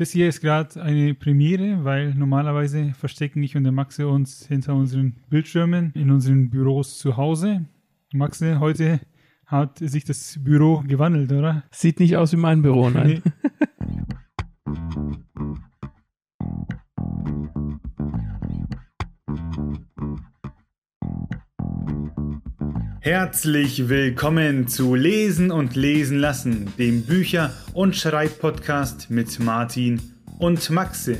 Das hier ist gerade eine Premiere, weil normalerweise verstecken ich und der Maxe uns hinter unseren Bildschirmen in unseren Büros zu Hause. Maxe, heute hat sich das Büro gewandelt, oder? Sieht nicht aus wie mein Büro, nein. Nee. Herzlich willkommen zu Lesen und Lesen lassen, dem Bücher- und Schreibpodcast mit Martin und Maxe.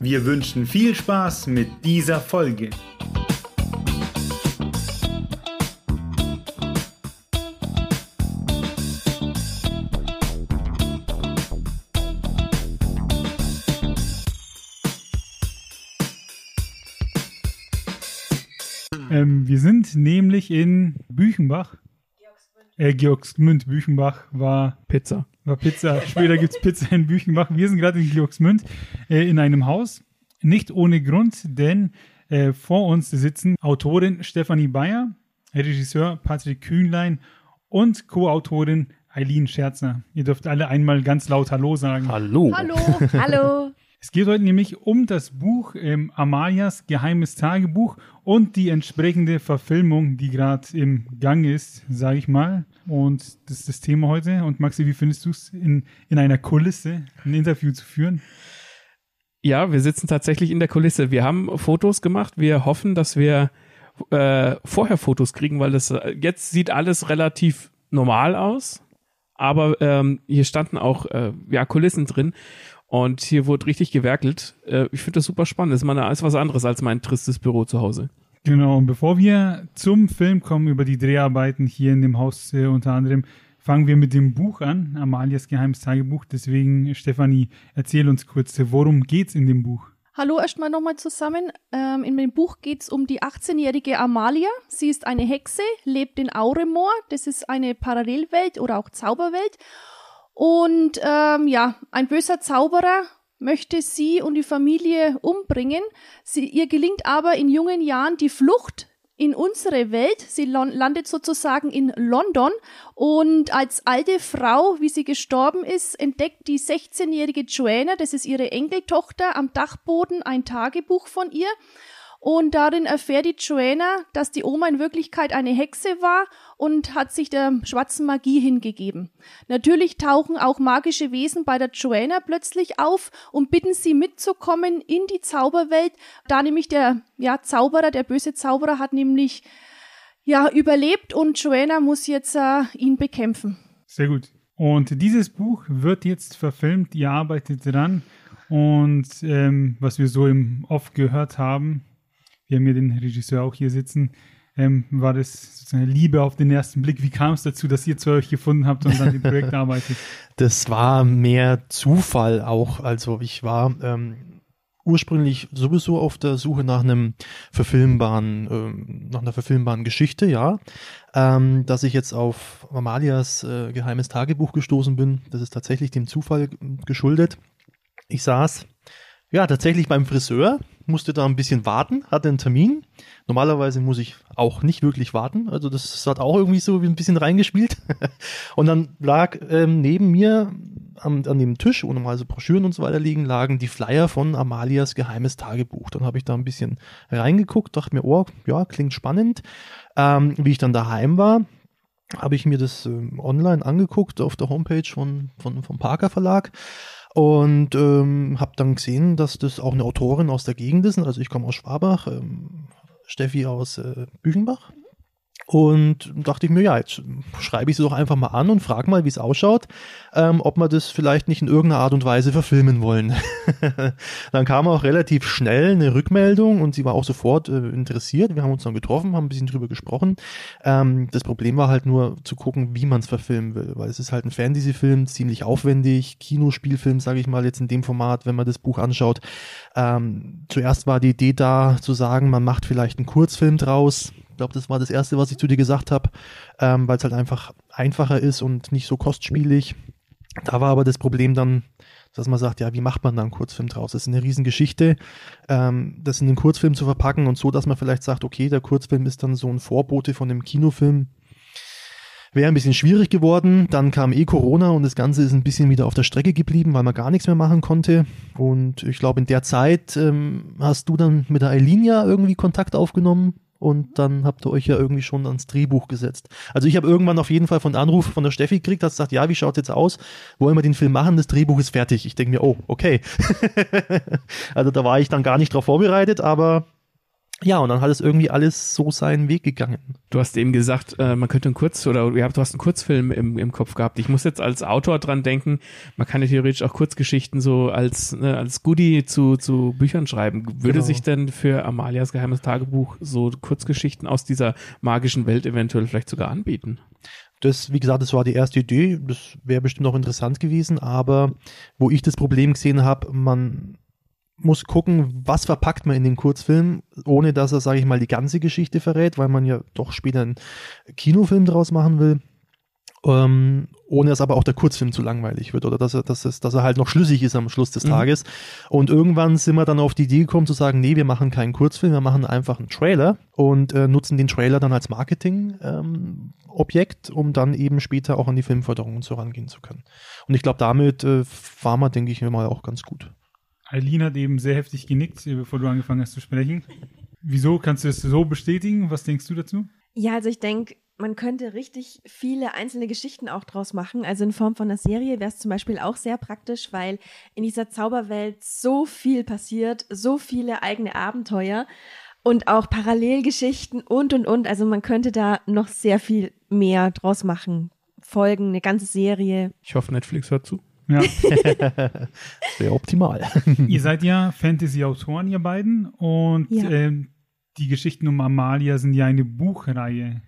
Wir wünschen viel Spaß mit dieser Folge. Sind nämlich in Büchenbach. Äh, Georgsmünd. Büchenbach war Pizza. War Pizza. Später gibt es Pizza in Büchenbach. Wir sind gerade in Georgsmünd äh, in einem Haus. Nicht ohne Grund, denn äh, vor uns sitzen Autorin Stefanie Bayer, Regisseur Patrick Kühnlein und Co-Autorin Eileen Scherzer. Ihr dürft alle einmal ganz laut Hallo sagen. Hallo. Hallo, hallo. Es geht heute nämlich um das Buch ähm, Amalias Geheimes Tagebuch und die entsprechende Verfilmung, die gerade im Gang ist, sage ich mal. Und das ist das Thema heute. Und Maxi, wie findest du es, in, in einer Kulisse ein Interview zu führen? Ja, wir sitzen tatsächlich in der Kulisse. Wir haben Fotos gemacht. Wir hoffen, dass wir äh, vorher Fotos kriegen, weil das äh, jetzt sieht alles relativ normal aus. Aber ähm, hier standen auch äh, ja, Kulissen drin. Und hier wurde richtig gewerkelt. Äh, ich finde das super spannend. Das ist mal alles was anderes als mein tristes Büro zu Hause. Genau, und bevor wir zum Film kommen über die Dreharbeiten hier in dem Haus äh, unter anderem, fangen wir mit dem Buch an, Amalias Geheimes Tagebuch. Deswegen, Stefanie, erzähl uns kurz, worum geht's in dem Buch? Hallo erstmal nochmal zusammen. Ähm, in dem Buch geht es um die 18-jährige Amalia. Sie ist eine Hexe, lebt in Auremoor. Das ist eine Parallelwelt oder auch Zauberwelt. Und ähm, ja, ein böser Zauberer möchte sie und die Familie umbringen. Sie, ihr gelingt aber in jungen Jahren die Flucht in unsere Welt. Sie landet sozusagen in London und als alte Frau, wie sie gestorben ist, entdeckt die 16-jährige Joanna, das ist ihre Enkeltochter, am Dachboden ein Tagebuch von ihr. Und darin erfährt die Joanna, dass die Oma in Wirklichkeit eine Hexe war und hat sich der schwarzen Magie hingegeben. Natürlich tauchen auch magische Wesen bei der Joanna plötzlich auf und bitten sie mitzukommen in die Zauberwelt, da nämlich der ja, Zauberer, der böse Zauberer hat nämlich ja überlebt und Joanna muss jetzt äh, ihn bekämpfen. Sehr gut. Und dieses Buch wird jetzt verfilmt, ihr arbeitet dran und ähm, was wir so im Off gehört haben, wir haben ja den Regisseur auch hier sitzen, ähm, war das sozusagen Liebe auf den ersten Blick? Wie kam es dazu, dass ihr zu euch gefunden habt und an dem Projekt arbeitet? Das war mehr Zufall auch. Also ich war ähm, ursprünglich sowieso auf der Suche nach einem verfilmbaren, ähm, nach einer verfilmbaren Geschichte, ja. Ähm, dass ich jetzt auf Amalias äh, geheimes Tagebuch gestoßen bin, das ist tatsächlich dem Zufall geschuldet. Ich saß ja tatsächlich beim Friseur musste da ein bisschen warten, hatte einen Termin. Normalerweise muss ich auch nicht wirklich warten. Also das hat auch irgendwie so ein bisschen reingespielt. und dann lag ähm, neben mir am, an dem Tisch, wo normalerweise Broschüren und so weiter liegen, lagen die Flyer von Amalias geheimes Tagebuch. Dann habe ich da ein bisschen reingeguckt, dachte mir, oh, ja, klingt spannend. Ähm, wie ich dann daheim war, habe ich mir das ähm, online angeguckt auf der Homepage von, von, vom Parker Verlag und ähm, habe dann gesehen, dass das auch eine Autorin aus der Gegend ist. Also ich komme aus Schwabach, ähm, Steffi aus äh, Büchenbach. Und dachte ich mir, ja, jetzt schreibe ich sie doch einfach mal an und frage mal, wie es ausschaut, ähm, ob wir das vielleicht nicht in irgendeiner Art und Weise verfilmen wollen. dann kam auch relativ schnell eine Rückmeldung und sie war auch sofort äh, interessiert. Wir haben uns dann getroffen, haben ein bisschen drüber gesprochen. Ähm, das Problem war halt nur zu gucken, wie man es verfilmen will, weil es ist halt ein Fantasy-Film, ziemlich aufwendig, Kinospielfilm, sage ich mal jetzt in dem Format, wenn man das Buch anschaut. Ähm, zuerst war die Idee da zu sagen, man macht vielleicht einen Kurzfilm draus, ich glaube, das war das Erste, was ich zu dir gesagt habe, ähm, weil es halt einfach einfacher ist und nicht so kostspielig. Da war aber das Problem dann, dass man sagt, ja, wie macht man da einen Kurzfilm draus? Das ist eine Riesengeschichte, ähm, das in einen Kurzfilm zu verpacken und so, dass man vielleicht sagt, okay, der Kurzfilm ist dann so ein Vorbote von dem Kinofilm. Wäre ein bisschen schwierig geworden. Dann kam eh Corona und das Ganze ist ein bisschen wieder auf der Strecke geblieben, weil man gar nichts mehr machen konnte. Und ich glaube, in der Zeit ähm, hast du dann mit der Eileen ja irgendwie Kontakt aufgenommen und dann habt ihr euch ja irgendwie schon ans Drehbuch gesetzt. Also ich habe irgendwann auf jeden Fall von Anruf von der Steffi gekriegt, dass sie sagt, ja, wie schaut jetzt aus? Wollen wir den Film machen? Das Drehbuch ist fertig. Ich denke mir, oh, okay. also da war ich dann gar nicht drauf vorbereitet, aber ja, und dann hat es irgendwie alles so seinen Weg gegangen. Du hast eben gesagt, äh, man könnte einen Kurz oder ja, du hast einen Kurzfilm im, im Kopf gehabt. Ich muss jetzt als Autor dran denken, man kann ja theoretisch auch Kurzgeschichten so als, ne, als Goodie zu, zu Büchern schreiben. Würde Genau. sich denn für Amalias geheimes Tagebuch so Kurzgeschichten aus dieser magischen Welt eventuell vielleicht sogar anbieten? Das, wie gesagt, das war die erste Idee. Das wäre bestimmt auch interessant gewesen, aber wo ich das Problem gesehen habe, man muss gucken, was verpackt man in den Kurzfilm, ohne dass er, sage ich mal, die ganze Geschichte verrät, weil man ja doch später einen Kinofilm draus machen will. Ähm, ohne dass aber auch der Kurzfilm zu langweilig wird oder dass er, dass, es, dass er halt noch schlüssig ist am Schluss des Mhm. Tages. Und irgendwann sind wir dann auf die Idee gekommen zu sagen, nee, wir machen keinen Kurzfilm, wir machen einfach einen Trailer und äh, nutzen den Trailer dann als Marketing-Objekt, um dann eben später auch an die Filmförderung und so rangehen zu können. Und ich glaube, damit äh, war man, denke ich mir mal, auch ganz gut. Eileen hat eben sehr heftig genickt, bevor du angefangen hast zu sprechen. Wieso kannst du das so bestätigen? Was denkst du dazu? Ja, also ich denke, man könnte richtig viele einzelne Geschichten auch draus machen. Also in Form von einer Serie wäre es zum Beispiel auch sehr praktisch, weil in dieser Zauberwelt so viel passiert, so viele eigene Abenteuer und auch Parallelgeschichten und und und. Also man könnte da noch sehr viel mehr draus machen. Folgen, eine ganze Serie. Ich hoffe, Netflix hört zu. Ja, Wäre optimal. ihr seid ja Fantasy-Autoren, ihr beiden. Und Ja. ähm, die Geschichten um Amalia sind ja eine Buchreihe.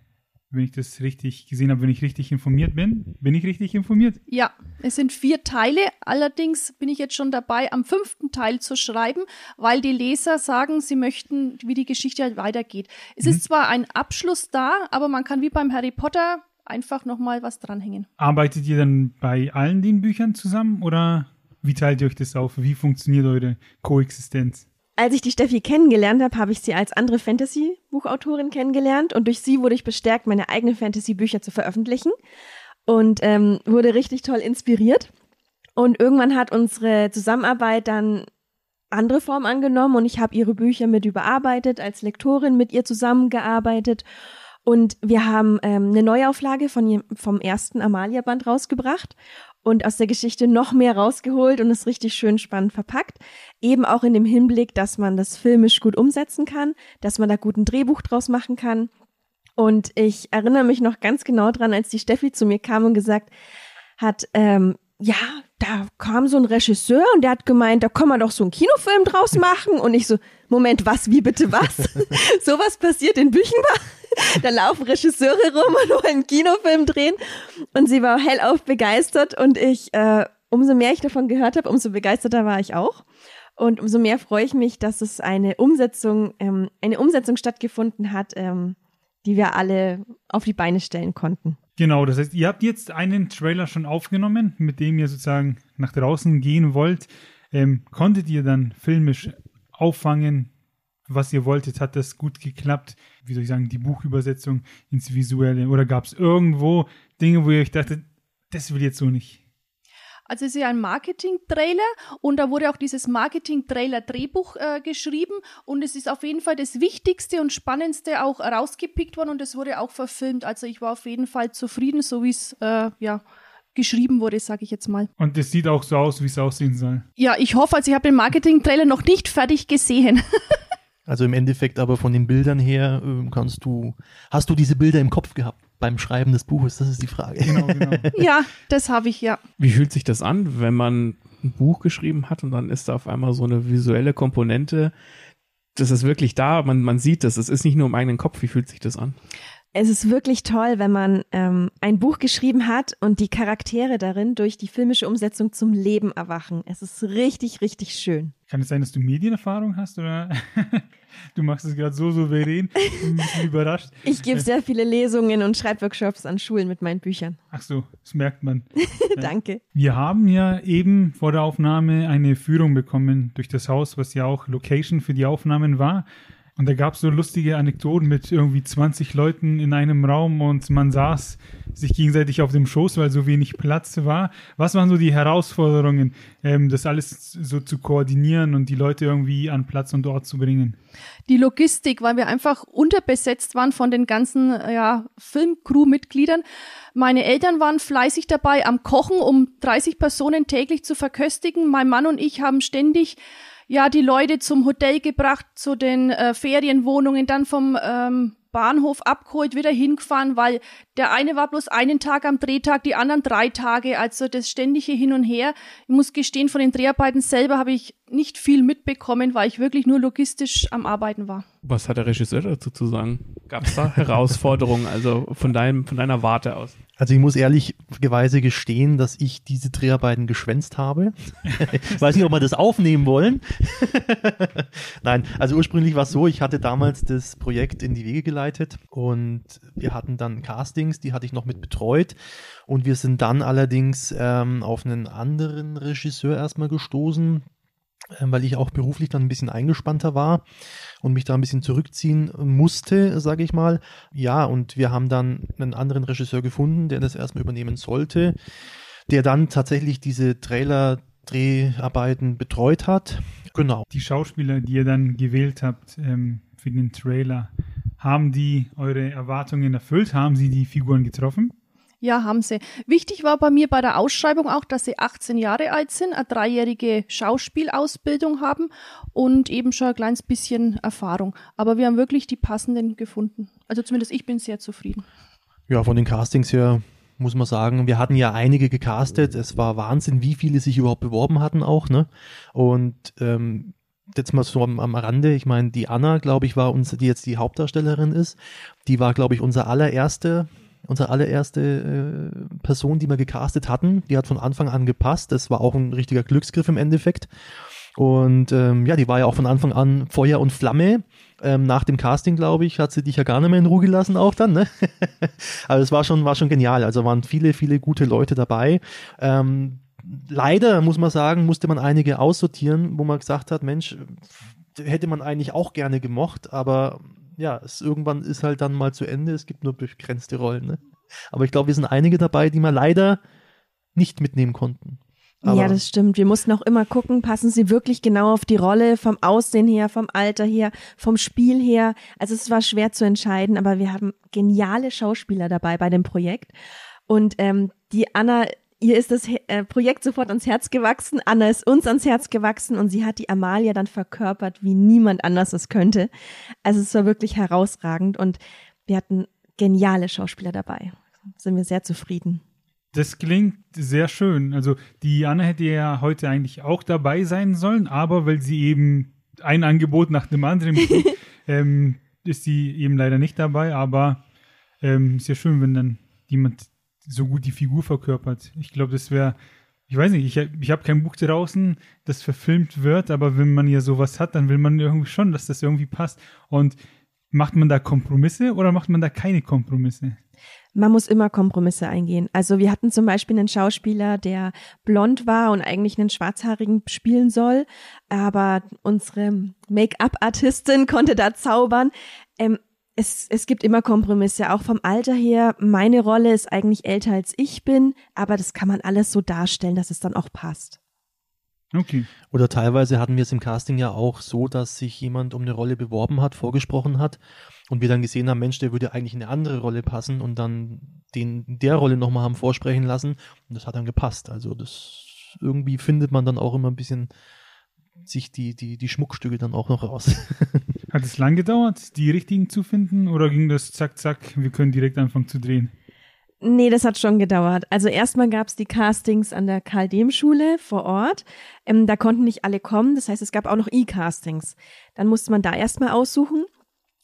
Wenn ich das richtig gesehen habe, wenn ich richtig informiert bin. Bin ich richtig informiert? Ja, es sind vier Teile. Allerdings bin ich jetzt schon dabei, am fünften Teil zu schreiben, weil die Leser sagen, sie möchten, wie die Geschichte halt weitergeht. Es ist zwar ein Abschluss da, aber man kann wie beim Harry Potter einfach nochmal was dranhängen. Arbeitet ihr dann bei allen den Büchern zusammen oder wie teilt ihr euch das auf? Wie funktioniert eure Koexistenz? Als ich die Steffi kennengelernt habe, habe ich sie als andere Fantasy-Buchautorin kennengelernt und durch sie wurde ich bestärkt, meine eigenen Fantasy-Bücher zu veröffentlichen und ähm, wurde richtig toll inspiriert. Und irgendwann hat unsere Zusammenarbeit dann andere Form angenommen und ich habe ihre Bücher mit überarbeitet, als Lektorin mit ihr zusammengearbeitet und wir haben ähm, eine Neuauflage von, vom ersten Amalia-Band rausgebracht und aus der Geschichte noch mehr rausgeholt und es richtig schön spannend verpackt. Eben auch in dem Hinblick, dass man das filmisch gut umsetzen kann, dass man da gut ein Drehbuch draus machen kann. Und ich erinnere mich noch ganz genau dran, als die Steffi zu mir kam und gesagt hat, ähm, ja, da kam so ein Regisseur und der hat gemeint, da kann man doch so einen Kinofilm draus machen. Und ich so, Moment, was, wie bitte was? Sowas passiert in Büchenbach? Da laufen Regisseure rum und wollen einen Kinofilm drehen. Und sie war hellauf begeistert und ich, äh, umso mehr ich davon gehört habe, umso begeisterter war ich auch. Und umso mehr freue ich mich, dass es eine Umsetzung, ähm, eine Umsetzung stattgefunden hat, ähm, die wir alle auf die Beine stellen konnten. Genau, das heißt, ihr habt jetzt einen Trailer schon aufgenommen, mit dem ihr sozusagen nach draußen gehen wollt. Ähm, konntet ihr dann filmisch auffangen, was ihr wolltet? Hat das gut geklappt? Wie soll ich sagen, die Buchübersetzung ins Visuelle? Oder gab es irgendwo Dinge, wo ihr euch dachtet, das will jetzt so nicht? Also es ist ja ein Marketing-Trailer und da wurde auch dieses Marketing-Trailer-Drehbuch äh, geschrieben und es ist auf jeden Fall das Wichtigste und Spannendste auch rausgepickt worden und es wurde auch verfilmt. Also ich war auf jeden Fall zufrieden, so wie es äh, ja geschrieben wurde, sage ich jetzt mal. Und es sieht auch so aus, wie es aussehen soll. Ja, ich hoffe, also ich habe den Marketing-Trailer noch nicht fertig gesehen. Also im Endeffekt aber von den Bildern her ähm, kannst du, hast du diese Bilder im Kopf gehabt beim Schreiben des Buches? Das ist die Frage. Genau, genau. ja, das habe ich ja. Wie fühlt sich das an, wenn man ein Buch geschrieben hat und dann ist da auf einmal so eine visuelle Komponente? Das ist wirklich da, man, man sieht das. Es ist nicht nur im eigenen Kopf. Wie fühlt sich das an? Es ist wirklich toll, wenn man ähm, ein Buch geschrieben hat und die Charaktere darin durch die filmische Umsetzung zum Leben erwachen. Es ist richtig, richtig schön. Kann es sein, dass du Medienerfahrung hast oder du machst es gerade so souverän? Ich bin ein bisschen überrascht. Ich gebe sehr viele Lesungen und Schreibworkshops an Schulen mit meinen Büchern. Ach so, das merkt man. Danke. Wir haben ja eben vor der Aufnahme eine Führung bekommen durch das Haus, was ja auch Location für die Aufnahmen war. Und da gab es so lustige Anekdoten mit irgendwie 20 Leuten in einem Raum und man saß sich gegenseitig auf dem Schoß, weil so wenig Platz war. Was waren so die Herausforderungen, ähm, das alles so zu koordinieren und die Leute irgendwie an Platz und Ort zu bringen? Die Logistik, weil wir einfach unterbesetzt waren von den ganzen ja, Filmcrew-Mitgliedern. Meine Eltern waren fleißig dabei am Kochen, um 30 Personen täglich zu verköstigen. Mein Mann und ich haben ständig ja die Leute zum Hotel gebracht, zu den äh, Ferienwohnungen, dann vom ähm, Bahnhof abgeholt, wieder hingefahren, weil der eine war bloß einen Tag am Drehtag, die anderen drei Tage, also das ständige Hin und Her. Ich muss gestehen, von den Dreharbeiten selber habe ich nicht viel mitbekommen, weil ich wirklich nur logistisch am Arbeiten war. Was hat der Regisseur dazu zu sagen? Gab es da Herausforderungen, also von, deinem, von deiner Warte aus? Also ich muss ehrlicherweise gestehen, dass ich diese Dreharbeiten geschwänzt habe. ich weiß nicht, ob wir das aufnehmen wollen. Nein, also ursprünglich war es so, ich hatte damals das Projekt in die Wege geleitet und wir hatten dann Castings, die hatte ich noch mit betreut und wir sind dann allerdings ähm, auf einen anderen Regisseur erstmal gestoßen, weil ich auch beruflich dann ein bisschen eingespannter war und mich da ein bisschen zurückziehen musste, sage ich mal. Ja, und wir haben dann einen anderen Regisseur gefunden, der das erstmal übernehmen sollte, der dann tatsächlich diese Trailer-Dreharbeiten betreut hat. Genau. Die Schauspieler, die ihr dann gewählt habt ähm, für den Trailer, haben die eure Erwartungen erfüllt? Haben sie die Figuren getroffen? Ja, haben sie. Wichtig war bei mir bei der Ausschreibung auch, dass sie 18 Jahre alt sind, eine dreijährige Schauspielausbildung haben und eben schon ein kleines bisschen Erfahrung. Aber wir haben wirklich die passenden gefunden. Also zumindest ich bin sehr zufrieden. Ja, von den Castings her muss man sagen, wir hatten ja einige gecastet. Es war Wahnsinn, wie viele sich überhaupt beworben hatten auch, ne? Und ähm, jetzt mal so am, Rande, ich meine, die Anna, glaube ich, war uns, die jetzt die Hauptdarstellerin ist, die war, glaube ich, unser allererste unsere allererste äh, Person, die wir gecastet hatten. Die hat von Anfang an gepasst. Das war auch ein richtiger Glücksgriff im Endeffekt. Und ähm, ja, die war ja auch von Anfang an Feuer und Flamme. Ähm, nach dem Casting, glaube ich, hat sie dich ja gar nicht mehr in Ruhe gelassen auch dann. Ne? also es war schon, war schon genial. Also waren viele, viele gute Leute dabei. Ähm, leider, muss man sagen, musste man einige aussortieren, wo man gesagt hat, Mensch, hätte man eigentlich auch gerne gemocht, aber ja, es irgendwann ist halt dann mal zu Ende. Es gibt nur begrenzte Rollen. Ne? Aber ich glaube, wir sind einige dabei, die wir leider nicht mitnehmen konnten. Aber ja, das stimmt. Wir mussten auch immer gucken, passen sie wirklich genau auf die Rolle, vom Aussehen her, vom Alter her, vom Spiel her. Also es war schwer zu entscheiden, aber wir haben geniale Schauspieler dabei bei dem Projekt. Und ähm, die Anna ihr ist das äh, Projekt sofort ans Herz gewachsen. Anna ist uns ans Herz gewachsen und sie hat die Amalia dann verkörpert, wie niemand anders es könnte. Also es war wirklich herausragend und wir hatten geniale Schauspieler dabei. Sind wir sehr zufrieden. Das klingt sehr schön. Also die Anna hätte ja heute eigentlich auch dabei sein sollen, aber weil sie eben ein Angebot nach dem anderen kriegt, ähm, ist sie eben leider nicht dabei. Aber ähm, sehr schön, wenn dann jemand so gut die Figur verkörpert. Ich glaube, das wäre, ich weiß nicht, ich, ich habe kein Buch draußen, das verfilmt wird, aber wenn man ja sowas hat, dann will man irgendwie schon, dass das irgendwie passt. Und macht man da Kompromisse oder macht man da keine Kompromisse? Man muss immer Kompromisse eingehen. Also wir hatten zum Beispiel einen Schauspieler, der blond war und eigentlich einen Schwarzhaarigen spielen soll, aber unsere Make-up-Artistin konnte da zaubern. Ähm, es, es gibt immer Kompromisse, auch vom Alter her. Meine Rolle ist eigentlich älter als ich bin, aber das kann man alles so darstellen, dass es dann auch passt. Okay. Oder teilweise hatten wir es im Casting ja auch so, dass sich jemand um eine Rolle beworben hat, vorgesprochen hat und wir dann gesehen haben, Mensch, der würde eigentlich in eine andere Rolle passen und dann den der Rolle nochmal haben vorsprechen lassen und das hat dann gepasst. Also das irgendwie findet man dann auch immer ein bisschen sich die, die, die Schmuckstücke dann auch noch raus. Hat es lang gedauert, die richtigen zu finden oder ging das zack, zack, wir können direkt anfangen zu drehen? Nee, das hat schon gedauert. Also erstmal gab es die Castings an der Karl-Dehm-Schule vor Ort. Ähm, da konnten nicht alle kommen. Das heißt, es gab auch noch E-Castings. Dann musste man da erstmal aussuchen.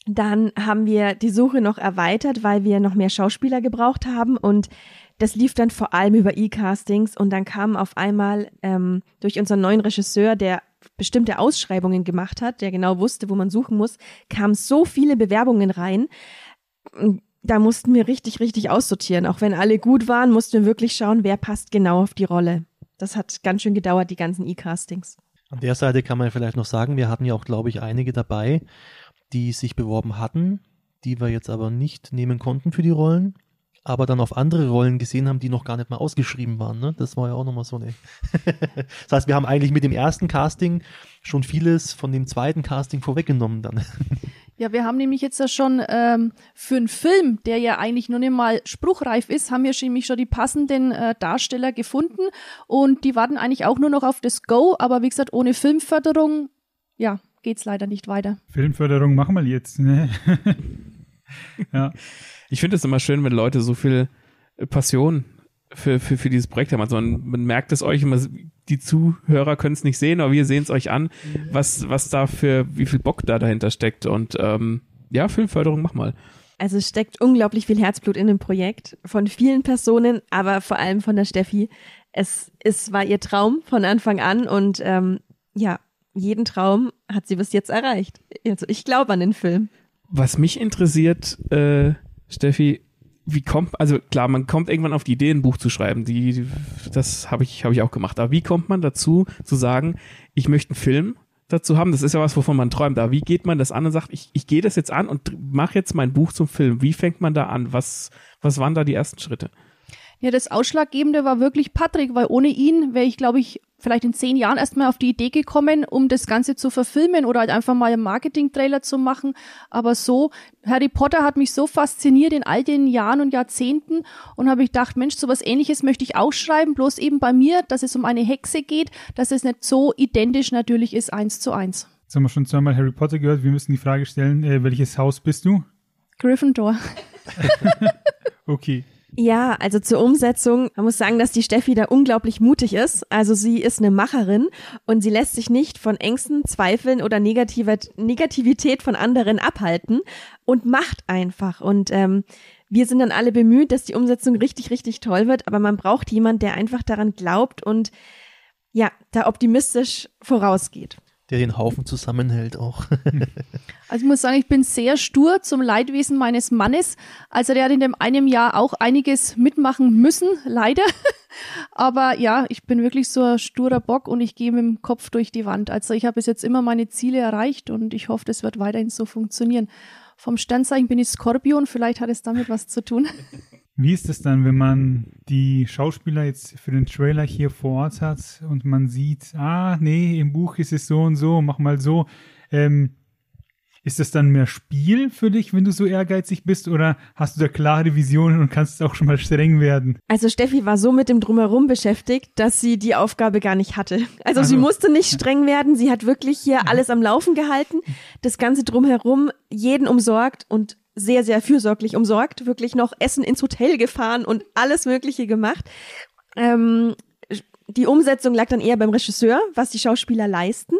Dann haben wir die Suche noch erweitert, weil wir noch mehr Schauspieler gebraucht haben und das lief dann vor allem über E-Castings und dann kam auf einmal ähm, durch unseren neuen Regisseur, der bestimmte Ausschreibungen gemacht hat, der genau wusste, wo man suchen muss, kamen so viele Bewerbungen rein. Da mussten wir richtig, richtig aussortieren. Auch wenn alle gut waren, mussten wir wirklich schauen, wer passt genau auf die Rolle. Das hat ganz schön gedauert, die ganzen E-Castings. An der Seite kann man vielleicht noch sagen, wir hatten ja auch, glaube ich, einige dabei, die sich beworben hatten, die wir jetzt aber nicht nehmen konnten für die Rollen, aber dann auf andere Rollen gesehen haben, die noch gar nicht mal ausgeschrieben waren. Ne? Das war ja auch nochmal so eine. das heißt, wir haben eigentlich mit dem ersten Casting schon vieles von dem zweiten Casting vorweggenommen dann. Ja, wir haben nämlich jetzt ja schon ähm, für einen Film, der ja eigentlich noch nicht mal spruchreif ist, haben wir schon, nämlich schon die passenden äh, Darsteller gefunden und die warten eigentlich auch nur noch auf das Go, aber wie gesagt, ohne Filmförderung, ja, geht's leider nicht weiter. Filmförderung machen wir jetzt, ne? ja. Ich finde es immer schön, wenn Leute so viel Passion für, für, für dieses Projekt haben. Also man, man merkt es euch immer, die Zuhörer können es nicht sehen, aber wir sehen es euch an, was, was da für, wie viel Bock da dahinter steckt. Und ähm, ja, Filmförderung, mach mal. Also es steckt unglaublich viel Herzblut in dem Projekt von vielen Personen, aber vor allem von der Steffi. Es, es war ihr Traum von Anfang an und ähm, ja, jeden Traum hat sie bis jetzt erreicht. Also ich glaube an den Film. Was mich interessiert, äh, Steffi, wie kommt, also klar, man kommt irgendwann auf die Idee, ein Buch zu schreiben. Die, das habe ich, habe ich auch gemacht. Aber wie kommt man dazu, zu sagen, ich möchte einen Film dazu haben? Das ist ja was, wovon man träumt. Aber wie geht man das an und sagt, ich, ich gehe das jetzt an und mache jetzt mein Buch zum Film? Wie fängt man da an? Was, was waren da die ersten Schritte? Ja, das Ausschlaggebende war wirklich Patrick, weil ohne ihn wäre ich, glaube ich, vielleicht in zehn Jahren erstmal auf die Idee gekommen, um das Ganze zu verfilmen oder halt einfach mal einen Marketing-Trailer zu machen. Aber so, Harry Potter hat mich so fasziniert in all den Jahren und Jahrzehnten und habe ich gedacht, Mensch, sowas ähnliches möchte ich auch schreiben, bloß eben bei mir, dass es um eine Hexe geht, dass es nicht so identisch natürlich ist, eins zu eins. Jetzt haben wir schon zweimal Harry Potter gehört. Wir müssen die Frage stellen, äh, welches Haus bist du? Gryffindor. okay. Ja, also zur Umsetzung, man muss sagen, dass die Steffi da unglaublich mutig ist. Also sie ist eine Macherin und sie lässt sich nicht von Ängsten, Zweifeln oder Negativität von anderen abhalten und macht einfach. Und ähm, wir sind dann alle bemüht, dass die Umsetzung richtig, richtig toll wird, aber man braucht jemand, der einfach daran glaubt und ja, da optimistisch vorausgeht der den Haufen zusammenhält auch. also ich muss sagen, ich bin sehr stur zum Leidwesen meines Mannes. Also der hat in dem einem Jahr auch einiges mitmachen müssen, leider. Aber ja, ich bin wirklich so ein sturer Bock und ich gehe mit dem Kopf durch die Wand. Also ich habe bis jetzt immer meine Ziele erreicht und ich hoffe, das wird weiterhin so funktionieren. Vom Sternzeichen bin ich Skorpion, vielleicht hat es damit was zu tun. Wie ist es dann, wenn man die Schauspieler jetzt für den Trailer hier vor Ort hat und man sieht, ah, nee, im Buch ist es so und so, mach mal so. Ähm, ist das dann mehr Spiel für dich, wenn du so ehrgeizig bist, oder hast du da klare Visionen und kannst auch schon mal streng werden? Also Steffi war so mit dem Drumherum beschäftigt, dass sie die Aufgabe gar nicht hatte. Also, also sie musste nicht streng werden, sie hat wirklich hier alles am Laufen gehalten, das ganze Drumherum, jeden umsorgt und sehr, sehr fürsorglich umsorgt, wirklich noch Essen ins Hotel gefahren und alles Mögliche gemacht. Ähm, die Umsetzung lag dann eher beim Regisseur, was die Schauspieler leisten,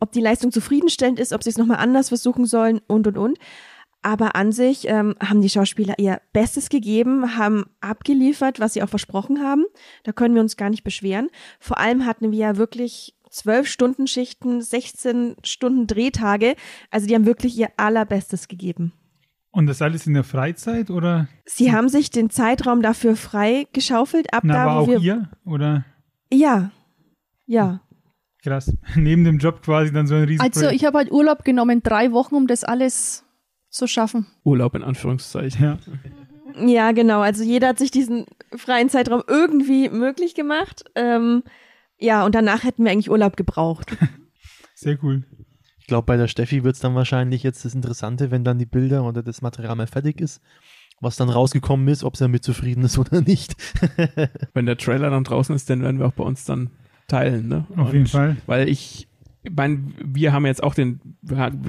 ob die Leistung zufriedenstellend ist, ob sie es nochmal anders versuchen sollen und und und. Aber an sich ähm, haben die Schauspieler ihr Bestes gegeben, haben abgeliefert, was sie auch versprochen haben. Da können wir uns gar nicht beschweren. Vor allem hatten wir ja wirklich zwölf Stunden Schichten, 16 Stunden Drehtage. Also die haben wirklich ihr allerbestes gegeben. Und das alles in der Freizeit oder? Sie haben sich den Zeitraum dafür frei geschaufelt, ab Na, da, aber wo auch wir. ihr, oder? Ja. Ja. Krass. Neben dem Job quasi dann so ein riesen Also ich habe halt Urlaub genommen, drei Wochen, um das alles zu schaffen. Urlaub in Anführungszeichen. Ja. Ja, genau. Also jeder hat sich diesen freien Zeitraum irgendwie möglich gemacht. Ähm, ja, und danach hätten wir eigentlich Urlaub gebraucht. Sehr cool. Ich glaube, bei der Steffi wird es dann wahrscheinlich jetzt das Interessante, wenn dann die Bilder oder das Material mal fertig ist, was dann rausgekommen ist, ob sie damit zufrieden ist oder nicht. wenn der Trailer dann draußen ist, dann werden wir auch bei uns dann teilen. Ne? Auf Und, jeden Fall. Weil ich, mein, wir haben jetzt auch den,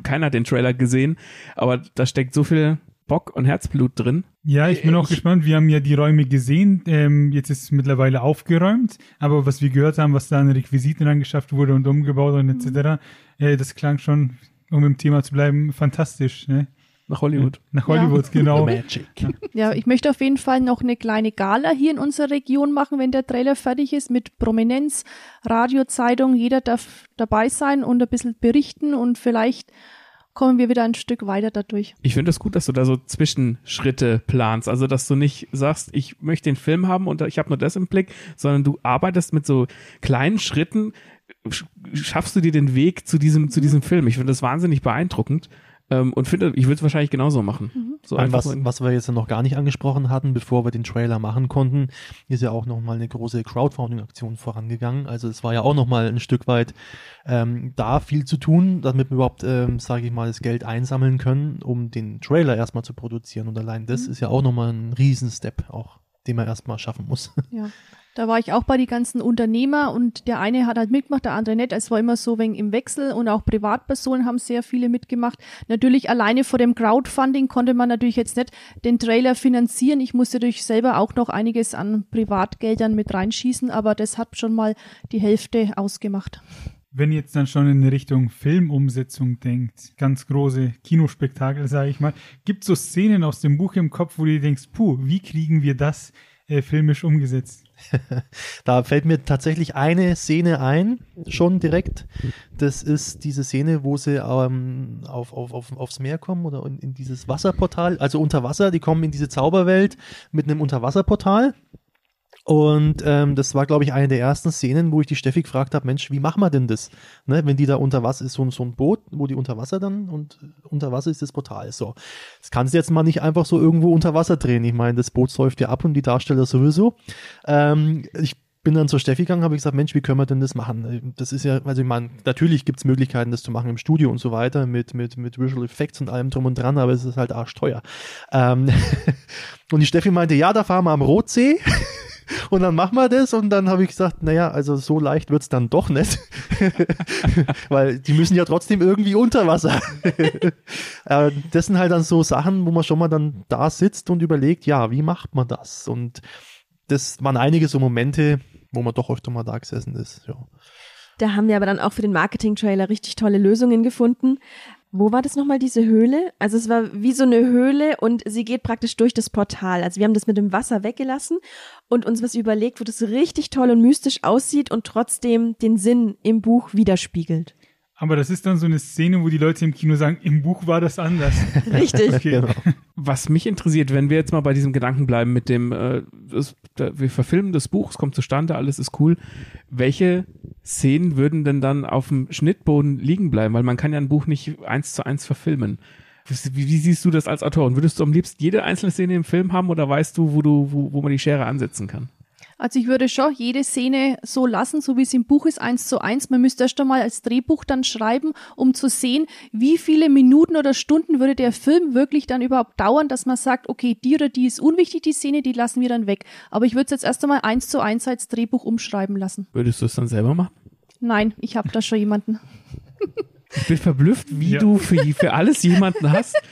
keiner hat den Trailer gesehen, aber da steckt so viel Bock und Herzblut drin. Ja, ich bin auch ich, gespannt. Wir haben ja die Räume gesehen. Ähm, jetzt ist es mittlerweile aufgeräumt. Aber was wir gehört haben, was da an Requisiten angeschafft wurde und umgebaut und etc., äh, das klang schon, um im Thema zu bleiben, fantastisch. Ne? Nach Hollywood. Nach Hollywood, ja. genau. Magic. Ja, ich möchte auf jeden Fall noch eine kleine Gala hier in unserer Region machen, wenn der Trailer fertig ist, mit Prominenz, Radio, Zeitung. Jeder darf dabei sein und ein bisschen berichten und vielleicht kommen wir wieder ein Stück weiter dadurch. Ich finde es das gut, dass du da so Zwischenschritte planst. Also, dass du nicht sagst, ich möchte den Film haben und ich habe nur das im Blick, sondern du arbeitest mit so kleinen Schritten, schaffst du dir den Weg zu diesem, zu diesem Film. Ich finde das wahnsinnig beeindruckend. Ähm, und finde, ich würde es wahrscheinlich genauso machen. Mhm. So einfach was, was wir jetzt noch gar nicht angesprochen hatten, bevor wir den Trailer machen konnten, ist ja auch nochmal eine große Crowdfunding-Aktion vorangegangen. Also es war ja auch nochmal ein Stück weit ähm, da viel zu tun, damit wir überhaupt, ähm, sage ich mal, das Geld einsammeln können, um den Trailer erstmal zu produzieren. Und allein das Mhm. ist ja auch nochmal ein Riesenstep, auch den man erstmal schaffen muss. Ja. Da war ich auch bei die ganzen Unternehmer und der eine hat halt mitgemacht, der andere nicht. Es war immer so wegen im Wechsel und auch Privatpersonen haben sehr viele mitgemacht. Natürlich alleine vor dem Crowdfunding konnte man natürlich jetzt nicht den Trailer finanzieren. Ich musste natürlich selber auch noch einiges an Privatgeldern mit reinschießen, aber das hat schon mal die Hälfte ausgemacht. Wenn ihr jetzt dann schon in Richtung Filmumsetzung denkt, ganz große Kinospektakel, sage ich mal, gibt es so Szenen aus dem Buch im Kopf, wo du denkst, puh, wie kriegen wir das äh, filmisch umgesetzt? Da fällt mir tatsächlich eine Szene ein, schon direkt. Das ist diese Szene, wo sie ähm, auf, auf, auf, aufs Meer kommen oder in, in dieses Wasserportal, also unter Wasser, die kommen in diese Zauberwelt mit einem Unterwasserportal. Und ähm, das war, glaube ich, eine der ersten Szenen, wo ich die Steffi gefragt habe, Mensch, wie machen wir denn das? Ne, wenn die da unter Wasser ist, so, so ein Boot, wo die unter Wasser dann und unter Wasser ist das Portal. So, das kannst du jetzt mal nicht einfach so irgendwo unter Wasser drehen. Ich meine, das Boot säuft ja ab und die Darsteller sowieso. Ähm, ich bin dann zur Steffi gegangen, habe ich gesagt, Mensch, wie können wir denn das machen? Das ist ja, also ich meine, natürlich gibt es Möglichkeiten, das zu machen im Studio und so weiter, mit, mit, mit Visual Effects und allem drum und dran, aber es ist halt arschteuer. Ähm, und die Steffi meinte, ja, da fahren wir am Rotsee. Und dann machen wir das und dann habe ich gesagt, naja, also so leicht wird's dann doch nicht. Weil die müssen ja trotzdem irgendwie unter Wasser. äh, das sind halt dann so Sachen, wo man schon mal dann da sitzt und überlegt, ja, wie macht man das? Und das waren einige so Momente, wo man doch öfter mal da gesessen ist. Ja. Da haben wir aber dann auch für den Marketing-Trailer richtig tolle Lösungen gefunden. Wo war das nochmal, diese Höhle? Also es war wie so eine Höhle und sie geht praktisch durch das Portal. Also wir haben das mit dem Wasser weggelassen und uns was überlegt, wo das richtig toll und mystisch aussieht und trotzdem den Sinn im Buch widerspiegelt. Aber das ist dann so eine Szene, wo die Leute im Kino sagen, im Buch war das anders. Richtig. Okay. Genau. Was mich interessiert, wenn wir jetzt mal bei diesem Gedanken bleiben mit dem, äh, das, da, wir verfilmen das Buch, es kommt zustande, alles ist cool. Welche Szenen würden denn dann auf dem Schnittboden liegen bleiben? Weil man kann ja ein Buch nicht eins zu eins verfilmen. Wie, wie siehst du das als Autorin? Würdest du am liebsten jede einzelne Szene im Film haben oder weißt du, wo du, wo, wo man die Schere ansetzen kann? Also ich würde schon jede Szene so lassen, so wie es im Buch ist, eins zu eins. Man müsste erst einmal als Drehbuch dann schreiben, um zu sehen, wie viele Minuten oder Stunden würde der Film wirklich dann überhaupt dauern, dass man sagt, okay, die oder die ist unwichtig, die Szene, die lassen wir dann weg. Aber ich würde es jetzt erst einmal eins zu eins als Drehbuch umschreiben lassen. Würdest du es dann selber machen? Nein, ich habe da schon jemanden. Ich bin verblüfft, wie Ja. du für, für alles jemanden hast.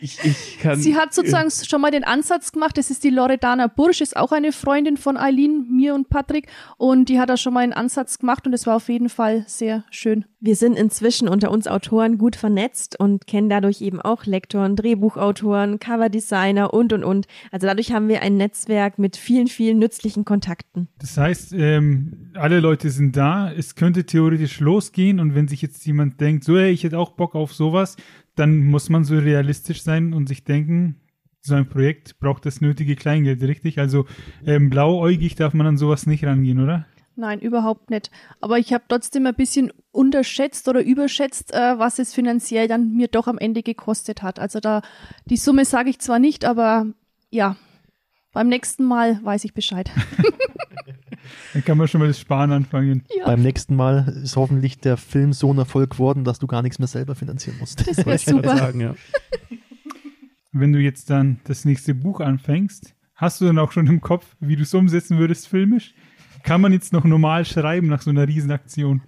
Ich, ich kann, Sie hat sozusagen schon mal den Ansatz gemacht. Das ist die Loredana Bursch, ist auch eine Freundin von Eileen, mir und Patrick. Und die hat da schon mal einen Ansatz gemacht und es war auf jeden Fall sehr schön. Wir sind inzwischen unter uns Autoren gut vernetzt und kennen dadurch eben auch Lektoren, Drehbuchautoren, Coverdesigner und, und, und. Also dadurch haben wir ein Netzwerk mit vielen, vielen nützlichen Kontakten. Das heißt, ähm, alle Leute sind da, es könnte theoretisch losgehen und wenn sich jetzt jemand denkt, so, hey, ich hätte auch Bock auf sowas, dann muss man so realistisch sein und sich denken, so ein Projekt braucht das nötige Kleingeld, richtig? Also ähm, blauäugig darf man an sowas nicht rangehen, oder? Nein, überhaupt nicht. Aber ich habe trotzdem ein bisschen unterschätzt oder überschätzt, äh, was es finanziell dann mir doch am Ende gekostet hat. Also da die Summe sage ich zwar nicht, aber ja, beim nächsten Mal weiß ich Bescheid. Dann kann man schon mal das Sparen anfangen. ja, Beim nächsten Mal ist hoffentlich der Film so ein Erfolg geworden, dass du gar nichts mehr selber finanzieren musst. das wäre wollte ich gerade super. sagen, ja. Wenn du jetzt dann das nächste Buch anfängst, hast du dann auch schon im Kopf, wie du es umsetzen würdest filmisch? Kann man jetzt noch normal schreiben nach so einer Riesenaktion?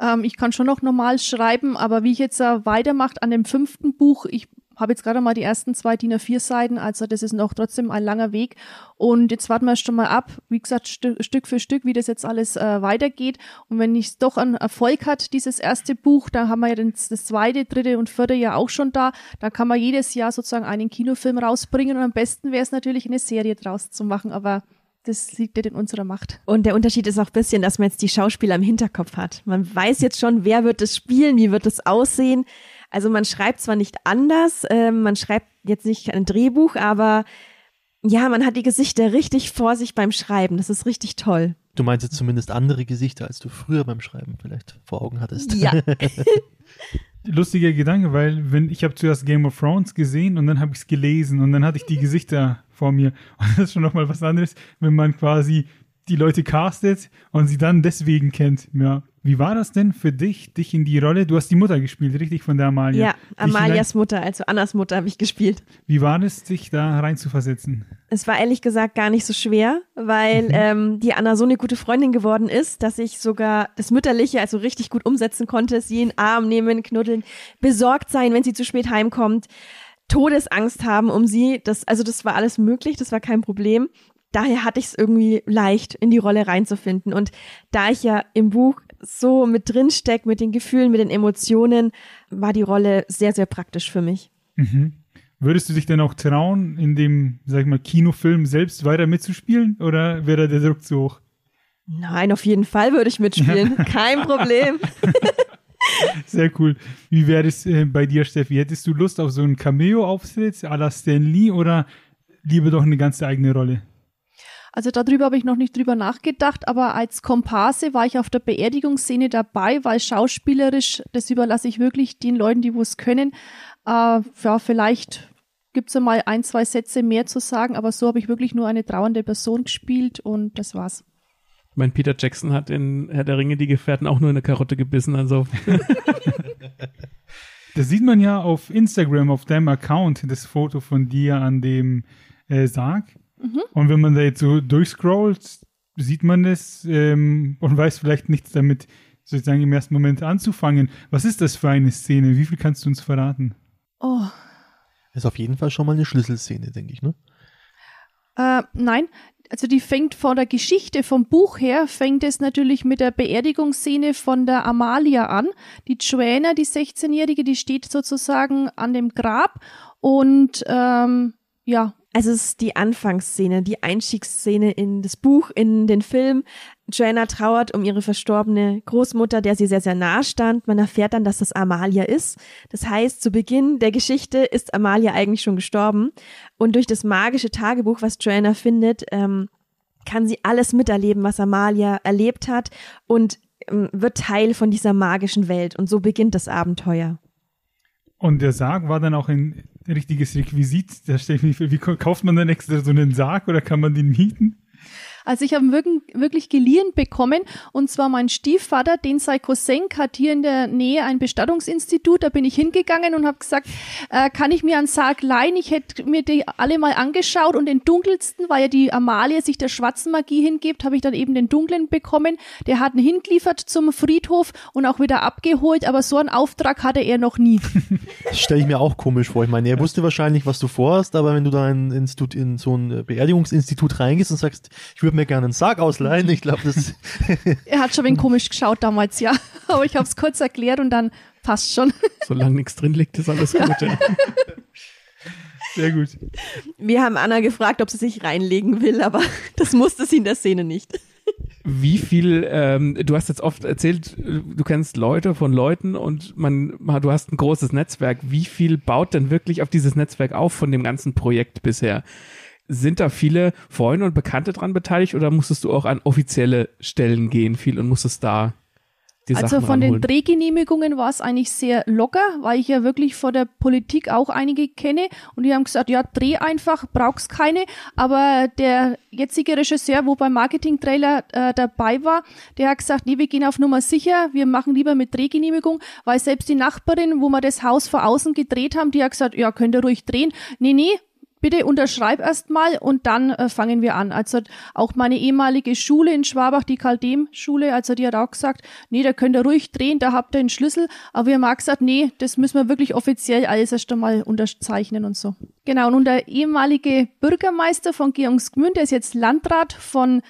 Ähm, ich kann schon noch normal schreiben, aber wie ich jetzt äh, weitermache an dem fünften Buch, ich habe jetzt gerade mal die ersten zwei DIN A4 Seiten, also das ist noch trotzdem ein langer Weg. Und jetzt warten wir schon mal ab, wie gesagt, Stu Stück für Stück, wie das jetzt alles äh, weitergeht. Und wenn es doch einen Erfolg hat, dieses erste Buch, dann haben wir ja das, das zweite, dritte und vierte Jahr auch schon da. Da kann man jedes Jahr sozusagen einen Kinofilm rausbringen und am besten wäre es natürlich eine Serie draus zu machen, aber das liegt nicht in unserer Macht. Und der Unterschied ist auch ein bisschen, dass man jetzt die Schauspieler im Hinterkopf hat. Man weiß jetzt schon, wer wird es spielen, wie wird es aussehen. Also man schreibt zwar nicht anders, äh, man schreibt jetzt nicht ein Drehbuch, aber ja, man hat die Gesichter richtig vor sich beim Schreiben. Das ist richtig toll. Du meinst jetzt zumindest andere Gesichter, als du früher beim Schreiben vielleicht vor Augen hattest. Ja. lustiger Gedanke, weil wenn ich habe zuerst Game of Thrones gesehen und dann habe ich es gelesen und dann hatte ich die Gesichter vor mir. Und das ist schon nochmal was anderes, wenn man quasi die Leute castet und sie dann deswegen kennt. Ja. Wie war das denn für dich, dich in die Rolle? Du hast die Mutter gespielt, richtig, von der Amalia. Ja, Amalias Mutter, also Annas Mutter habe ich gespielt. Wie war es, dich da reinzuversetzen? Es war ehrlich gesagt gar nicht so schwer, weil mhm. ähm, die Anna so eine gute Freundin geworden ist, dass ich sogar das Mütterliche also richtig gut umsetzen konnte. Sie in den Arm nehmen, knuddeln, besorgt sein, wenn sie zu spät heimkommt. Todesangst haben um sie. Das, also das war alles möglich, das war kein Problem daher hatte ich es irgendwie leicht, in die Rolle reinzufinden. Und da ich ja im Buch so mit drin stecke, mit den Gefühlen, mit den Emotionen, war die Rolle sehr, sehr praktisch für mich. Mhm. Würdest du dich denn auch trauen, in dem, sag ich mal, Kinofilm selbst weiter mitzuspielen oder wäre der Druck zu hoch? Nein, auf jeden Fall würde ich mitspielen. Kein Problem. Sehr cool. Wie wäre es äh, bei dir, Steffi? Hättest du Lust auf so einen Cameo-Auftritt à la Stan Lee oder lieber doch eine ganz eigene Rolle? Also darüber habe ich noch nicht drüber nachgedacht, aber als Komparse war ich auf der Beerdigungsszene dabei, weil schauspielerisch, das überlasse ich wirklich den Leuten, die wo es können. Äh, ja, vielleicht gibt es mal ein, zwei Sätze mehr zu sagen, aber so habe ich wirklich nur eine trauernde Person gespielt und das war's. Mein Peter Jackson hat in Herr der Ringe die Gefährten auch nur eine Karotte gebissen, also. das sieht man ja auf Instagram, auf deinem Account, das Foto von dir an dem äh, Sarg. Mhm. Und wenn man da jetzt so durchscrollt, sieht man das ähm, und weiß vielleicht nichts damit sozusagen im ersten Moment anzufangen. Was ist das für eine Szene? Wie viel kannst du uns verraten? Oh. Ist auf jeden Fall schon mal eine Schlüsselszene, denke ich, ne? Äh, nein, also die fängt von der Geschichte vom Buch her, fängt es natürlich mit der Beerdigungsszene von der Amalia an. Die Joanna, die 16-Jährige, die steht sozusagen an dem Grab und ähm, ja, also es ist die Anfangsszene, die Einstiegsszene in das Buch, in den Film. Joanna trauert um ihre verstorbene Großmutter, der sie sehr, sehr nah stand. Man erfährt dann, dass das Amalia ist. Das heißt, zu Beginn der Geschichte ist Amalia eigentlich schon gestorben. Und durch das magische Tagebuch, was Joanna findet, ähm, kann sie alles miterleben, was Amalia erlebt hat und ähm, wird Teil von dieser magischen Welt. Und so beginnt das Abenteuer. Und der Sarg war dann auch in richtiges Requisit. Da stelle ich mich, wie kauft man dann extra so einen Sarg oder kann man den mieten? Also ich habe wirklich, wirklich geliehen bekommen und zwar mein Stiefvater, den sein Cousin hat hier in der Nähe ein Bestattungsinstitut. Da bin ich hingegangen und habe gesagt, äh, kann ich mir einen Sarg leihen? Ich hätte mir die alle mal angeschaut und den dunkelsten, weil ja die Amalie sich der schwarzen Magie hingibt, habe ich dann eben den dunklen bekommen. Der hat ihn hingeliefert zum Friedhof und auch wieder abgeholt, aber so einen Auftrag hatte er noch nie. Das stelle ich mir auch komisch vor. Ich meine, er wusste wahrscheinlich, was du vorhast, aber wenn du da in, Institut, in so ein Beerdigungsinstitut reingehst und sagst, ich würde würde mir gerne einen Sarg ausleihen. Ich glaube, das. er hat schon ein wenig komisch geschaut damals, ja. Aber ich habe es kurz erklärt und dann passt schon. Solange nichts drin liegt, ist alles gut. Ja. Sehr gut. Wir haben Anna gefragt, ob sie sich reinlegen will, aber das musste sie in der Szene nicht. Wie viel, ähm, du hast jetzt oft erzählt, du kennst Leute von Leuten und man, du hast ein großes Netzwerk. Wie viel baut denn wirklich auf dieses Netzwerk auf von dem ganzen Projekt bisher? Sind da viele Freunde und Bekannte dran beteiligt oder musstest du auch an offizielle Stellen gehen viel und musstest da die also Sachen von ranholen? den Drehgenehmigungen war es eigentlich sehr locker, weil ich ja wirklich vor der Politik auch einige kenne und die haben gesagt, ja, dreh einfach, brauchst keine. Aber der jetzige Regisseur, wo beim Marketing-Trailer äh, dabei war, der hat gesagt, nee, wir gehen auf Nummer sicher, wir machen lieber mit Drehgenehmigung, weil selbst die Nachbarin, wo wir das Haus vor außen gedreht haben, die hat gesagt, ja, könnt ihr ruhig drehen. Nee, nee, bitte unterschreib erstmal und dann äh, fangen wir an. Also auch meine ehemalige Schule in Schwabach, die Kaldem-Schule, also die hat auch gesagt, nee, da könnt ihr ruhig drehen, da habt ihr einen Schlüssel. Aber wir haben auch gesagt, nee, das müssen wir wirklich offiziell alles erst einmal unterzeichnen und so. Genau, und der ehemalige Bürgermeister von Georgsgmünd, der ist jetzt Landrat von,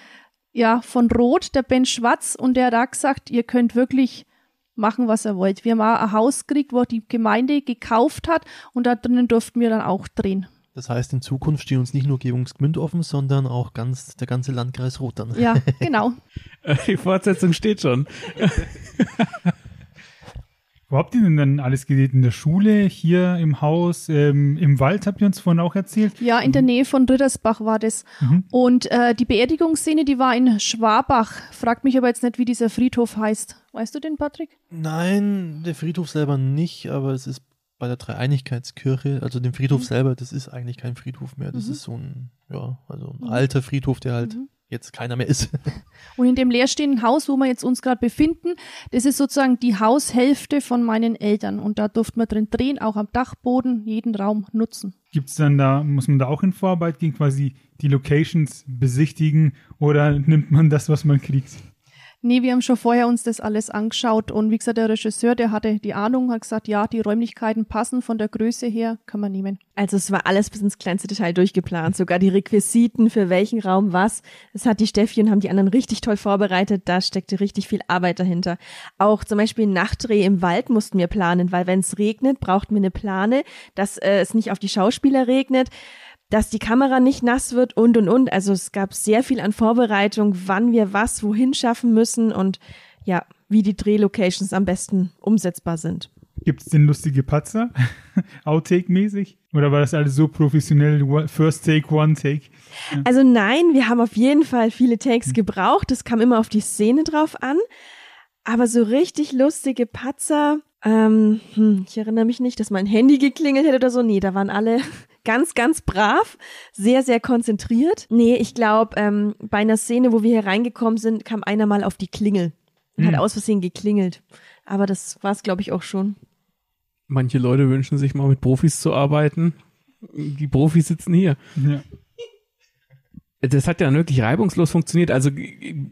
ja, von Rot, der Ben Schwarz, und der hat auch gesagt, ihr könnt wirklich machen, was ihr wollt. Wir haben auch ein Haus gekriegt, wo die Gemeinde gekauft hat und da drinnen durften wir dann auch drehen. Das heißt, in Zukunft stehen uns nicht nur Gmünd offen, sondern auch ganz, der ganze Landkreis Rot dann. Ja, genau. Die Fortsetzung steht schon. Wo habt ihr denn dann alles gedreht? In der Schule, hier im Haus, ähm, im Wald, habt ihr uns vorhin auch erzählt? Ja, in der Nähe von Rittersbach war das. Mhm. Und äh, die Beerdigungsszene, die war in Schwabach. Fragt mich aber jetzt nicht, wie dieser Friedhof heißt. Weißt du den, Patrick? Nein, der Friedhof selber nicht, aber es ist bei der Dreieinigkeitskirche, also dem Friedhof Mhm. selber, das ist eigentlich kein Friedhof mehr. Das Mhm. ist so ein, ja, also ein Mhm. alter Friedhof, der halt Mhm. jetzt keiner mehr ist. Und in dem leerstehenden Haus, wo wir jetzt uns gerade befinden, das ist sozusagen die Haushälfte von meinen Eltern. Und da durften wir drin drehen, auch am Dachboden, jeden Raum nutzen. Gibt's dann da, muss man da auch in Vorarbeit gehen, quasi die Locations besichtigen oder nimmt man das, was man kriegt? Nee, wir haben schon vorher uns das alles angeschaut und wie gesagt, der Regisseur, der hatte die Ahnung, hat gesagt, ja, die Räumlichkeiten passen von der Größe her, kann man nehmen. Also es war alles bis ins kleinste Detail durchgeplant, sogar die Requisiten für welchen Raum was. Das hat die Steffi und haben die anderen richtig toll vorbereitet. Da steckte richtig viel Arbeit dahinter. Auch zum Beispiel Nachtdreh im Wald mussten wir planen, weil wenn es regnet, brauchten wir eine Plane, dass äh, es nicht auf die Schauspieler regnet, dass die Kamera nicht nass wird und und und. Also es gab sehr viel an Vorbereitung, wann wir was wohin schaffen müssen und ja, wie die Drehlocations am besten umsetzbar sind. Gibt's denn lustige Patzer? Outtake-mäßig? Oder war das alles so professionell? One- First Take, One Take? Also nein, wir haben auf jeden Fall viele Takes gebraucht. Das kam immer auf die Szene drauf an. Aber so richtig lustige Patzer, ähm, hm, ich erinnere mich nicht, dass mein Handy geklingelt hätte oder so. Nee, da waren alle ganz, ganz brav, sehr, sehr konzentriert. Nee, ich glaube, ähm, bei einer Szene, wo wir hier reingekommen sind, kam einer mal auf die Klingel und Hm. hat aus Versehen geklingelt. Aber das war es, glaube ich, auch schon. Manche Leute wünschen sich mal mit Profis zu arbeiten. Die Profis sitzen hier. Ja. Das hat ja wirklich reibungslos funktioniert. Also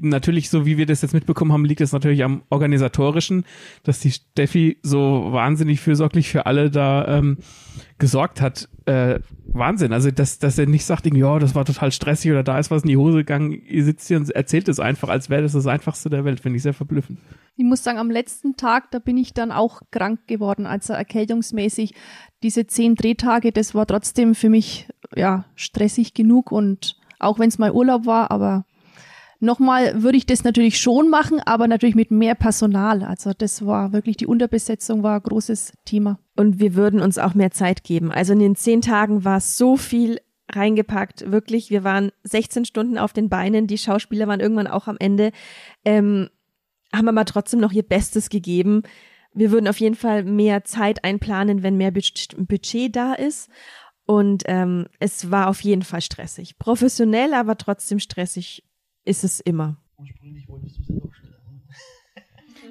natürlich, so wie wir das jetzt mitbekommen haben, liegt es natürlich am organisatorischen, dass die Steffi so wahnsinnig fürsorglich für alle da ähm, gesorgt hat. Äh, Wahnsinn. Also dass, dass er nicht sagt, ja, das war total stressig oder da ist was in die Hose gegangen. Ihr sitzt hier und erzählt es einfach, als wäre das das Einfachste der Welt. Finde ich sehr verblüffend. Ich muss sagen, am letzten Tag, da bin ich dann auch krank geworden, also erkältungsmäßig. Diese zehn Drehtage, das war trotzdem für mich ja stressig genug und auch wenn es mal Urlaub war, aber nochmal würde ich das natürlich schon machen, aber natürlich mit mehr Personal. Also das war wirklich die Unterbesetzung war ein großes Thema. Und wir würden uns auch mehr Zeit geben. Also in den zehn Tagen war so viel reingepackt. Wirklich, wir waren 16 Stunden auf den Beinen. Die Schauspieler waren irgendwann auch am Ende, ähm, haben aber trotzdem noch ihr Bestes gegeben. Wir würden auf jeden Fall mehr Zeit einplanen, wenn mehr Budget Budget da ist. Und ähm, es war auf jeden Fall stressig. Professionell, aber trotzdem stressig ist es immer. Ursprünglich wolltest du es ja noch schneller.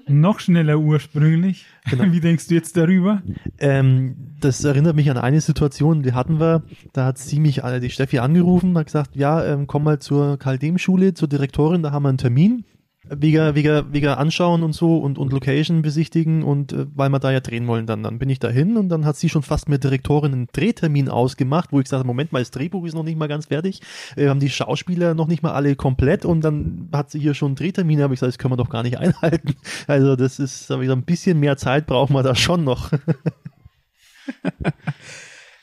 Noch schneller ursprünglich. Genau. Wie denkst du jetzt darüber? Ähm, das erinnert mich an eine Situation, die hatten wir, da hat sie mich, äh, die Steffi angerufen, hat gesagt, ja, ähm, komm mal zur Kaldem-Schule, zur Direktorin, da haben wir einen Termin. Wegen, wegen, wegen Anschauen und so und, und Location besichtigen und äh, weil wir da ja drehen wollen, dann, dann bin ich dahin und dann hat sie schon fast mit Direktorin einen Drehtermin ausgemacht, wo ich gesagt habe, Moment mal, das Drehbuch ist noch nicht mal ganz fertig, wir haben die Schauspieler noch nicht mal alle komplett und dann hat sie hier schon einen Drehtermin, habe ich gesagt, das können wir doch gar nicht einhalten. Also das ist, habe ich gesagt, ein bisschen mehr Zeit brauchen wir da schon noch.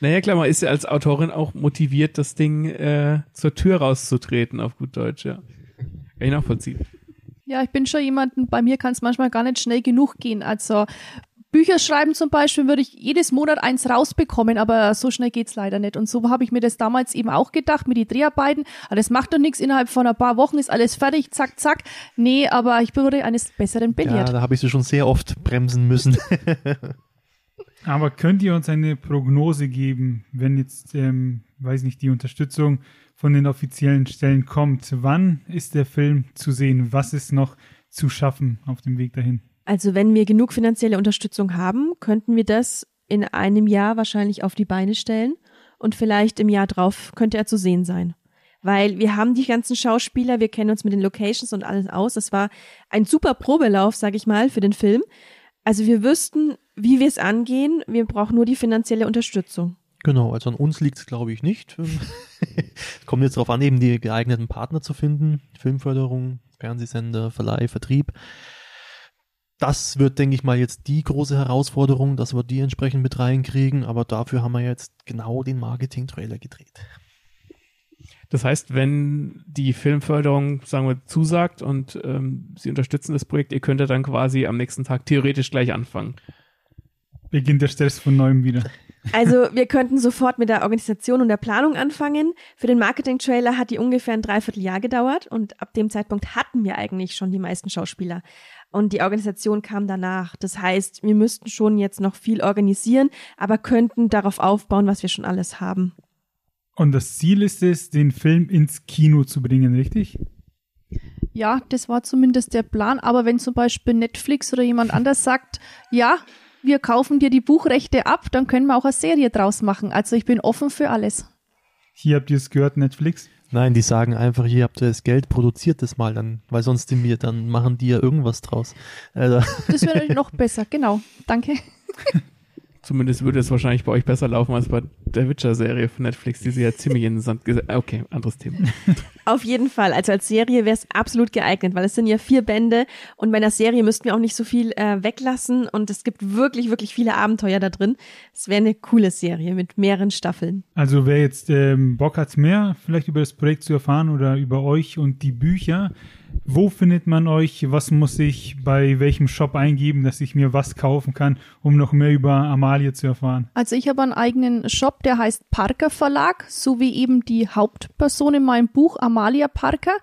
Naja, klar, man ist ja als Autorin auch motiviert, das Ding äh, zur Tür rauszutreten, auf gut Deutsch, ja. Kann ich nachvollziehen. Ja, ich bin schon jemanden, bei mir kann es manchmal gar nicht schnell genug gehen. Also Bücher schreiben zum Beispiel würde ich jedes Monat eins rausbekommen, aber so schnell geht's leider nicht. Und so habe ich mir das damals eben auch gedacht mit den Dreharbeiten. Aber das macht doch nichts, innerhalb von ein paar Wochen ist alles fertig, zack, zack. Nee, aber ich wurde eines Besseren Ja, belehrt. da habe ich sie schon sehr oft bremsen müssen. Aber könnt ihr uns eine Prognose geben, wenn jetzt, ähm, weiß nicht, die Unterstützung von den offiziellen Stellen kommt? Wann ist der Film zu sehen? Was ist noch zu schaffen auf dem Weg dahin? Also wenn wir genug finanzielle Unterstützung haben, könnten wir das in einem Jahr wahrscheinlich auf die Beine stellen und vielleicht im Jahr drauf könnte er zu sehen sein. Weil wir haben die ganzen Schauspieler, wir kennen uns mit den Locations und alles aus. Das war ein super Probelauf, sag ich mal, für den Film. Also wir wüssten, wie wir es angehen. Wir brauchen nur die finanzielle Unterstützung. Genau, also an uns liegt es, glaube ich, nicht. Kommt jetzt darauf an, eben die geeigneten Partner zu finden. Filmförderung, Fernsehsender, Verleih, Vertrieb. Das wird, denke ich mal, jetzt die große Herausforderung, dass wir die entsprechend mit reinkriegen. Aber dafür haben wir jetzt genau den Marketing-Trailer gedreht. Das heißt, wenn die Filmförderung, sagen wir, zusagt und ähm, Sie unterstützen das Projekt, ihr könntet dann quasi am nächsten Tag theoretisch gleich anfangen. Beginnt der Stress von neuem wieder. Also wir könnten sofort mit der Organisation und der Planung anfangen. Für den Marketing-Trailer hat die ungefähr ein Dreivierteljahr gedauert und ab dem Zeitpunkt hatten wir eigentlich schon die meisten Schauspieler. Und die Organisation kam danach. Das heißt, wir müssten schon jetzt noch viel organisieren, aber könnten darauf aufbauen, was wir schon alles haben. Und das Ziel ist es, den Film ins Kino zu bringen, richtig? Ja, das war zumindest der Plan. Aber wenn zum Beispiel Netflix oder jemand anders sagt, ja, wir kaufen dir die Buchrechte ab, dann können wir auch eine Serie draus machen. Also ich bin offen für alles. Hier habt ihr es gehört, Netflix. Nein, die sagen einfach, hier habt ihr das Geld, produziert das mal dann, weil sonst die mir, dann machen die ja irgendwas draus. Also, Das wäre noch besser, genau. Danke. Zumindest würde es wahrscheinlich bei euch besser laufen als bei der Witcher-Serie von Netflix, die sie ja ziemlich in den Sand gesetzt Okay, anderes Thema. Auf jeden Fall. Also als Serie wäre es absolut geeignet, weil es sind ja vier Bände und bei einer Serie müssten wir auch nicht so viel äh, weglassen und es gibt wirklich, wirklich viele Abenteuer da drin. Es wäre eine coole Serie mit mehreren Staffeln. Also wer jetzt ähm, Bock hat, mehr vielleicht über das Projekt zu erfahren oder über euch und die Bücher, wo findet man euch? Was muss ich bei welchem Shop eingeben, dass ich mir was kaufen kann, um noch mehr über Amalie zu erfahren? Also ich habe einen eigenen Shop, der heißt Parker Verlag, so wie eben die Hauptperson in meinem Buch Amalia Parker,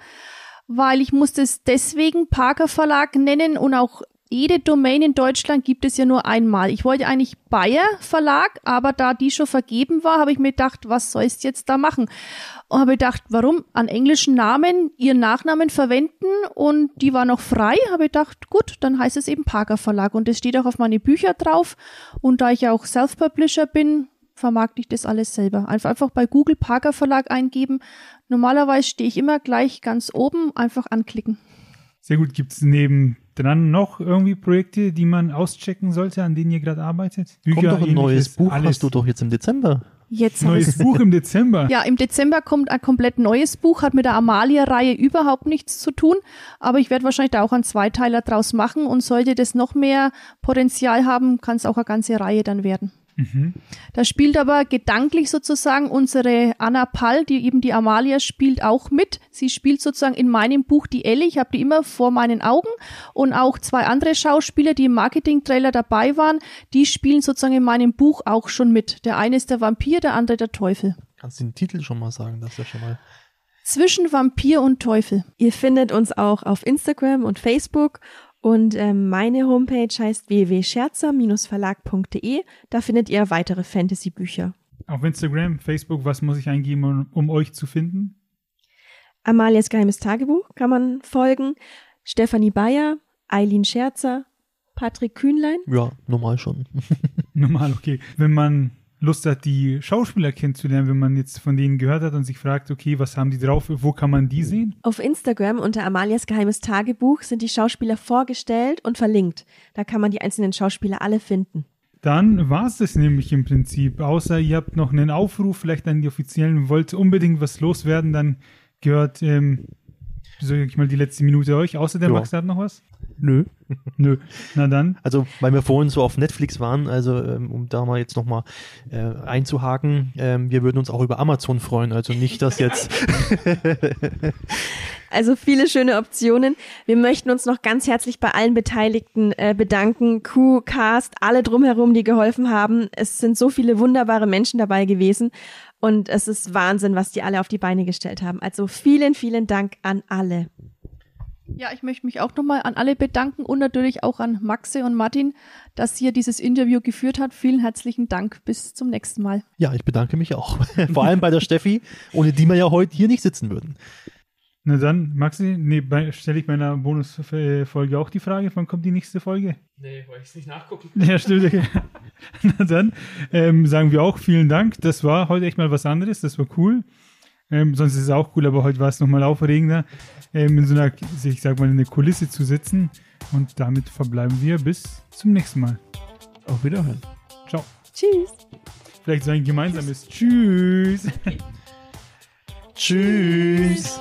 weil ich musste es deswegen Parker Verlag nennen und auch jede Domain in Deutschland gibt es ja nur einmal. Ich wollte eigentlich Bayer Verlag, aber da die schon vergeben war, habe ich mir gedacht, was sollst du jetzt da machen? Und habe gedacht, warum an englischen Namen ihren Nachnamen verwenden und die war noch frei, habe gedacht, gut, dann heißt es eben Parker Verlag und es steht auch auf meine Bücher drauf und da ich ja auch Self-Publisher bin, vermarkte ich das alles selber. Einfach, einfach bei Google Parker Verlag eingeben. Normalerweise stehe ich immer gleich ganz oben, einfach anklicken. Sehr gut. Gibt es nebendran noch irgendwie Projekte, die man auschecken sollte, an denen ihr gerade arbeitet? kommt doch ein neues Buch, alles. hast du doch jetzt im Dezember. Jetzt Neues Buch im Dezember. Ja, im Dezember kommt ein komplett neues Buch, hat mit der Amalia-Reihe überhaupt nichts zu tun, aber ich werde wahrscheinlich da auch einen Zweiteiler draus machen und sollte das noch mehr Potenzial haben, kann es auch eine ganze Reihe dann werden. Da spielt aber gedanklich sozusagen unsere Anna Pall, die eben die Amalia spielt, auch mit. Sie spielt sozusagen in meinem Buch die Ellie. Ich habe die immer vor meinen Augen. Und auch zwei andere Schauspieler, die im Marketing-Trailer dabei waren, die spielen sozusagen in meinem Buch auch schon mit. Der eine ist der Vampir, der andere der Teufel. Kannst du den Titel schon mal sagen, das ist ja schon mal. Zwischen Vampir und Teufel. Ihr findet uns auch auf Instagram und Facebook und ähm, meine Homepage heißt www.scherzer-verlag.de. Da findet ihr weitere Fantasy-Bücher. Auf Instagram, Facebook, was muss ich eingeben, um, um euch zu finden? Amalias geheimes Tagebuch kann man folgen. Stefanie Bayer, Eileen Scherzer, Patrick Kühnlein. Ja, normal schon. Normal, okay. Wenn man Lust hat, die Schauspieler kennenzulernen, wenn man jetzt von denen gehört hat und sich fragt, okay, was haben die drauf, wo kann man die sehen? Auf Instagram unter Amalias geheimes Tagebuch sind die Schauspieler vorgestellt und verlinkt. Da kann man die einzelnen Schauspieler alle finden. Dann war es das nämlich im Prinzip. Außer ihr habt noch einen Aufruf, vielleicht an die Offiziellen, wollt unbedingt was loswerden, dann gehört, ähm, sag ich mal, die letzte Minute euch. Außer der Ja. Max hat noch was? Nö. Nö. Na dann. Also, weil wir vorhin so auf Netflix waren, also ähm, um da mal jetzt nochmal äh, einzuhaken, ähm, wir würden uns auch über Amazon freuen. Also nicht, dass jetzt Also viele schöne Optionen. Wir möchten uns noch ganz herzlich bei allen Beteiligten äh, bedanken. Q, Cast, alle drumherum, die geholfen haben. Es sind so viele wunderbare Menschen dabei gewesen. Und es ist Wahnsinn, was die alle auf die Beine gestellt haben. Also vielen, vielen Dank an alle. Ja, ich möchte mich auch nochmal an alle bedanken und natürlich auch an Maxe und Martin, dass ihr dieses Interview geführt hat. Vielen herzlichen Dank. Bis zum nächsten Mal. Ja, ich bedanke mich auch. Vor allem bei der Steffi, ohne die wir ja heute hier nicht sitzen würden. Na dann, Maxi, nee, stelle ich meiner Bonusfolge auch die Frage, wann kommt die nächste Folge? Nee, wollte ich es nicht nachgucken. Ja, stimmt. Okay. Na dann ähm, sagen wir auch vielen Dank. Das war heute echt mal was anderes. Das war cool. Ähm, sonst ist es auch cool, aber heute war es nochmal aufregender, ähm, in so einer, ich sag mal, in der Kulisse zu sitzen. Und damit verbleiben wir bis zum nächsten Mal. Auf Wiederhören. Ciao. Tschüss. Vielleicht so ein gemeinsames Tschüss. Tschüss.